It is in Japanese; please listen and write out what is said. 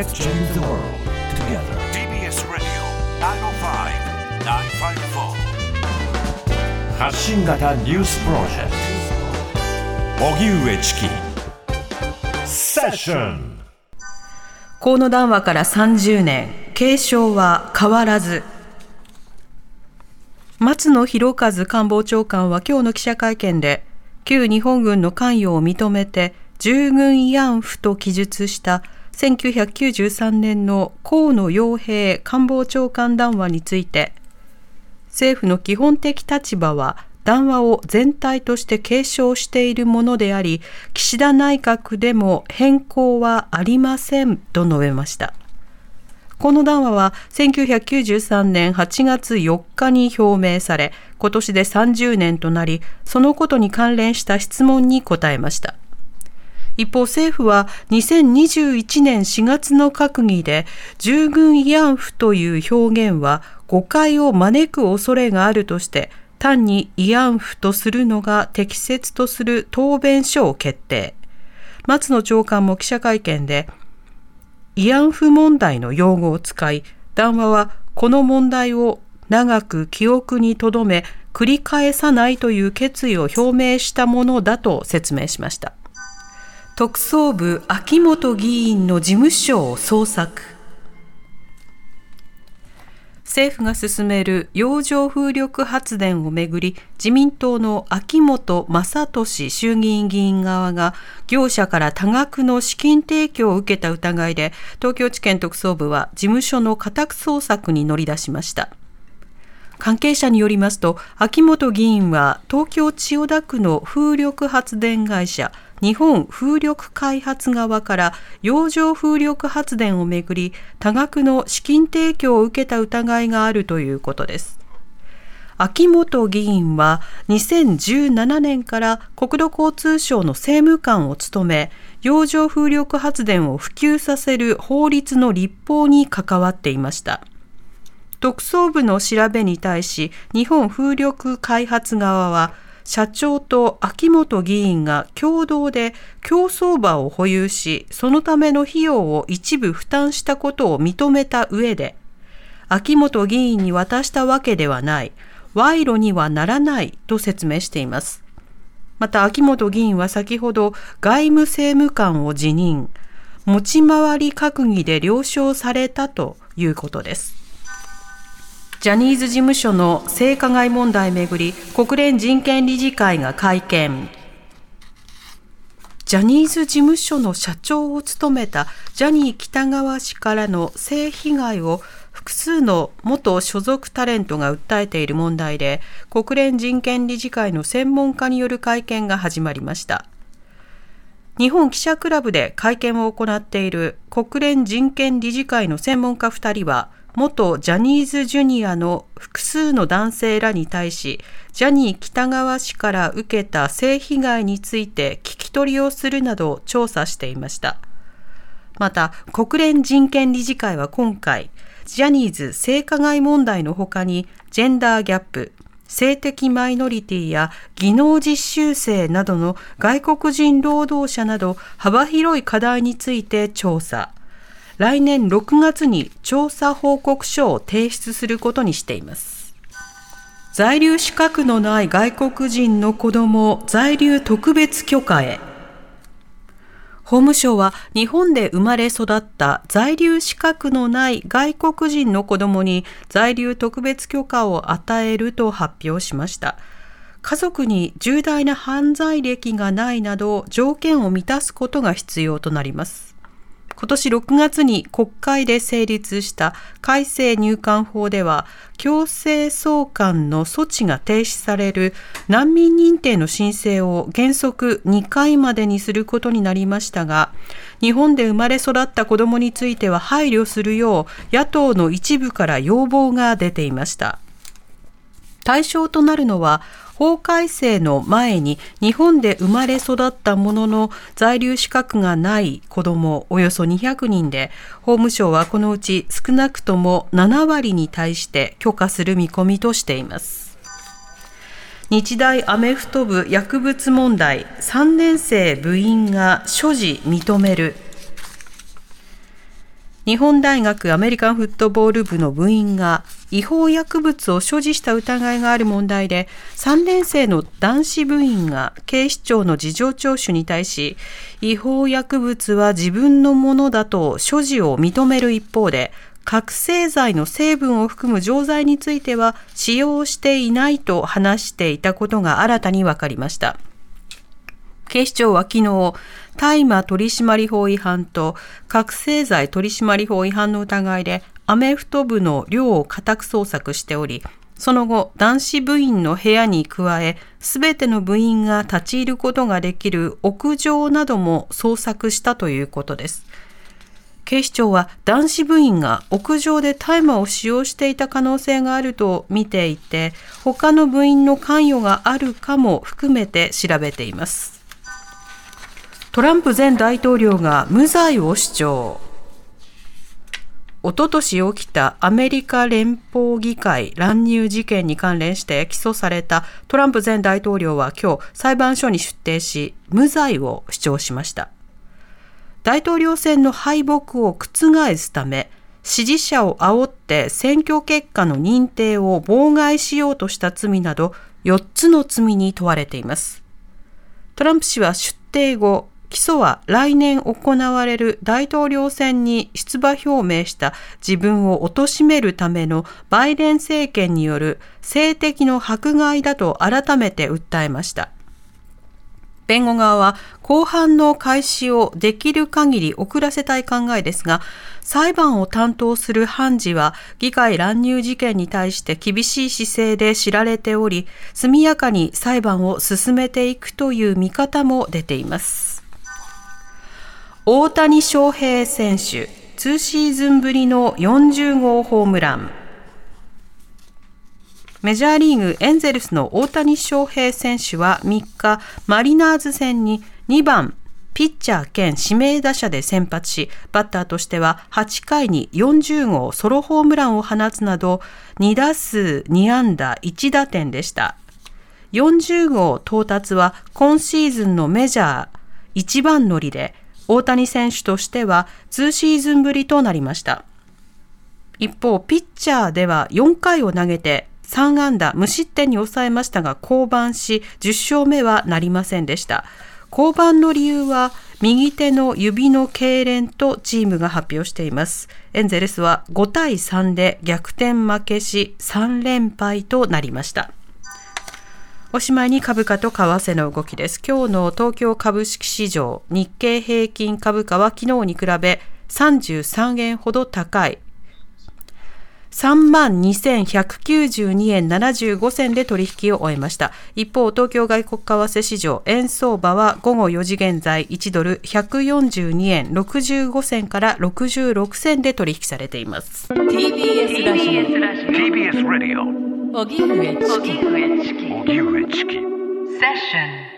Let's change the world together. TBS Radio 905-954発信型ニュースプロジェクト荻上チキセッション河野談話から30年、継承は変わらず。松野博一官房長官は今日の記者会見で、旧日本軍の関与を認めて、従軍慰安婦と記述した1993年の河野洋平官房長官談話について、政府の基本的立場は談話を全体として継承しているものであり、岸田内閣でも変更はありませんと述べました。この談話は1993年8月4日に表明され、今年で30年となり、そのことに関連した質問に答えました。一方、政府は2021年4月の閣議で、従軍慰安婦という表現は誤解を招く恐れがあるとして、単に慰安婦とするのが適切とする答弁書を決定。松野長官も記者会見で、慰安婦問題の用語を使い、談話はこの問題を長く記憶に留め、繰り返さないという決意を表明したものだと説明しました。特捜部秋元議員の事務所を捜索。政府が進める洋上風力発電をめぐり自民党の秋本真利衆議院議員側が業者から多額の資金提供を受けた疑いで東京地検特捜部は事務所の家宅捜索に乗り出しました関係者によりますと秋本議員は東京千代田区の風力発電会社日本風力開発側から洋上風力発電をめぐり多額の資金提供を受けた疑いがあるということです。秋元議員は2017年から国土交通省の政務官を務め洋上風力発電を普及させる法律の立法に関わっていました。特捜部の調べに対し日本風力開発側は社長と秋元議員が共同で競走馬を保有しそのための費用を一部負担したことを認めた上で秋元議員に渡したわけではない賄賂にはならないと説明しています。また秋元議員は先ほど外務政務官を辞任持ち回り閣議で了承されたということです。ジャニーズ事務所の性加害問題めぐり国連人権理事会が会見。ジャニーズ事務所の社長を務めたジャニー喜多川氏からの性被害を複数の元所属タレントが訴えている問題で国連人権理事会の専門家による会見が始まりました。日本記者クラブで会見を行っている国連人権理事会の専門家2人は元ジャニーズジュニアの複数の男性らに対し、ジャニー喜多川氏から受けた性被害について聞き取りをするなど調査していました。また、国連人権理事会は今回、ジャニーズ性加害問題の他に、ジェンダーギャップ、性的マイノリティや技能実習生などの外国人労働者など幅広い課題について調査。来年6月に調査報告書を提出することにしています。在留資格のない外国人の子供在留特別許可へ。法務省は日本で生まれ育った在留資格のない外国人の子供に在留特別許可を与えると発表しました。家族に重大な犯罪歴がないなど条件を満たすことが必要となります。今年6月に国会で成立した改正入管法では強制送還の措置が停止される難民認定の申請を原則2回までにすることになりましたが日本で生まれ育った子どもについては配慮するよう野党の一部から要望が出ていました。対象となるのは法改正の前に日本で生まれ育ったものの在留資格がない子どもおよそ200人で法務省はこのうち少なくとも7割に対して許可する見込みとしています。日大アメフト部薬物問題3年生部員が所持認める。日本大学アメリカンフットボール部の部員が違法薬物を所持した疑いがある問題で3年生の男子部員が警視庁の事情聴取に対し違法薬物は自分のものだと所持を認める一方で覚醒剤の成分を含む錠剤については使用していないと話していたことが新たに分かりました。警視庁は昨日、大麻取締法違反と覚醒剤取締法違反の疑いでアメフト部の寮を家宅捜索しており、その後、男子部員の部屋に加え、すべての部員が立ち入ることができる屋上なども捜索したということです。警視庁は男子部員が屋上で大麻を使用していた可能性があると見ていて、他の部員の関与があるかも含めて調べています。トランプ前大統領が無罪を主張。おととし起きたアメリカ連邦議会乱入事件に関連して起訴されたトランプ前大統領は今日裁判所に出廷し無罪を主張しました。大統領選の敗北を覆すため支持者を煽って選挙結果の認定を妨害しようとした罪など4つの罪に問われています。トランプ氏は出廷後、起訴は来年行われる大統領選に出馬表明した自分を貶めるためのバイデン政権による性的の迫害だと改めて訴えました。弁護側は公判の開始をできる限り遅らせたい考えですが、裁判を担当する判事は議会乱入事件に対して厳しい姿勢で知られており、速やかに裁判を進めていくという見方も出ています。大谷翔平選手、2シーズンぶりの40号ホームラン。メジャーリーグエンゼルスの大谷翔平選手は3日、マリナーズ戦に2番ピッチャー兼指名打者で先発し、バッターとしては8回に40号ソロホームランを放つなど、2打数2安打1打点でした。40号到達は今シーズンのメジャー一番乗りで、大谷選手としては2シーズンぶりとなりました。一方、ピッチャーでは4回を投げて3安打無失点に抑えましたが降板し10勝目はなりませんでした。降板の理由は右手の指の痙攣とチームが発表しています。エンゼルスは5対3で逆転負けし3連敗となりました。おしまいに株価と為替の動きです。今日の東京株式市場、日経平均株価は昨日に比べ33円ほど高い。32,192円75銭で取引を終えました。一方、東京外国為替市場、円相場は午後4時現在1ドル142円65銭から66銭で取引されています。TBS ラジオ。TBS ラジオ。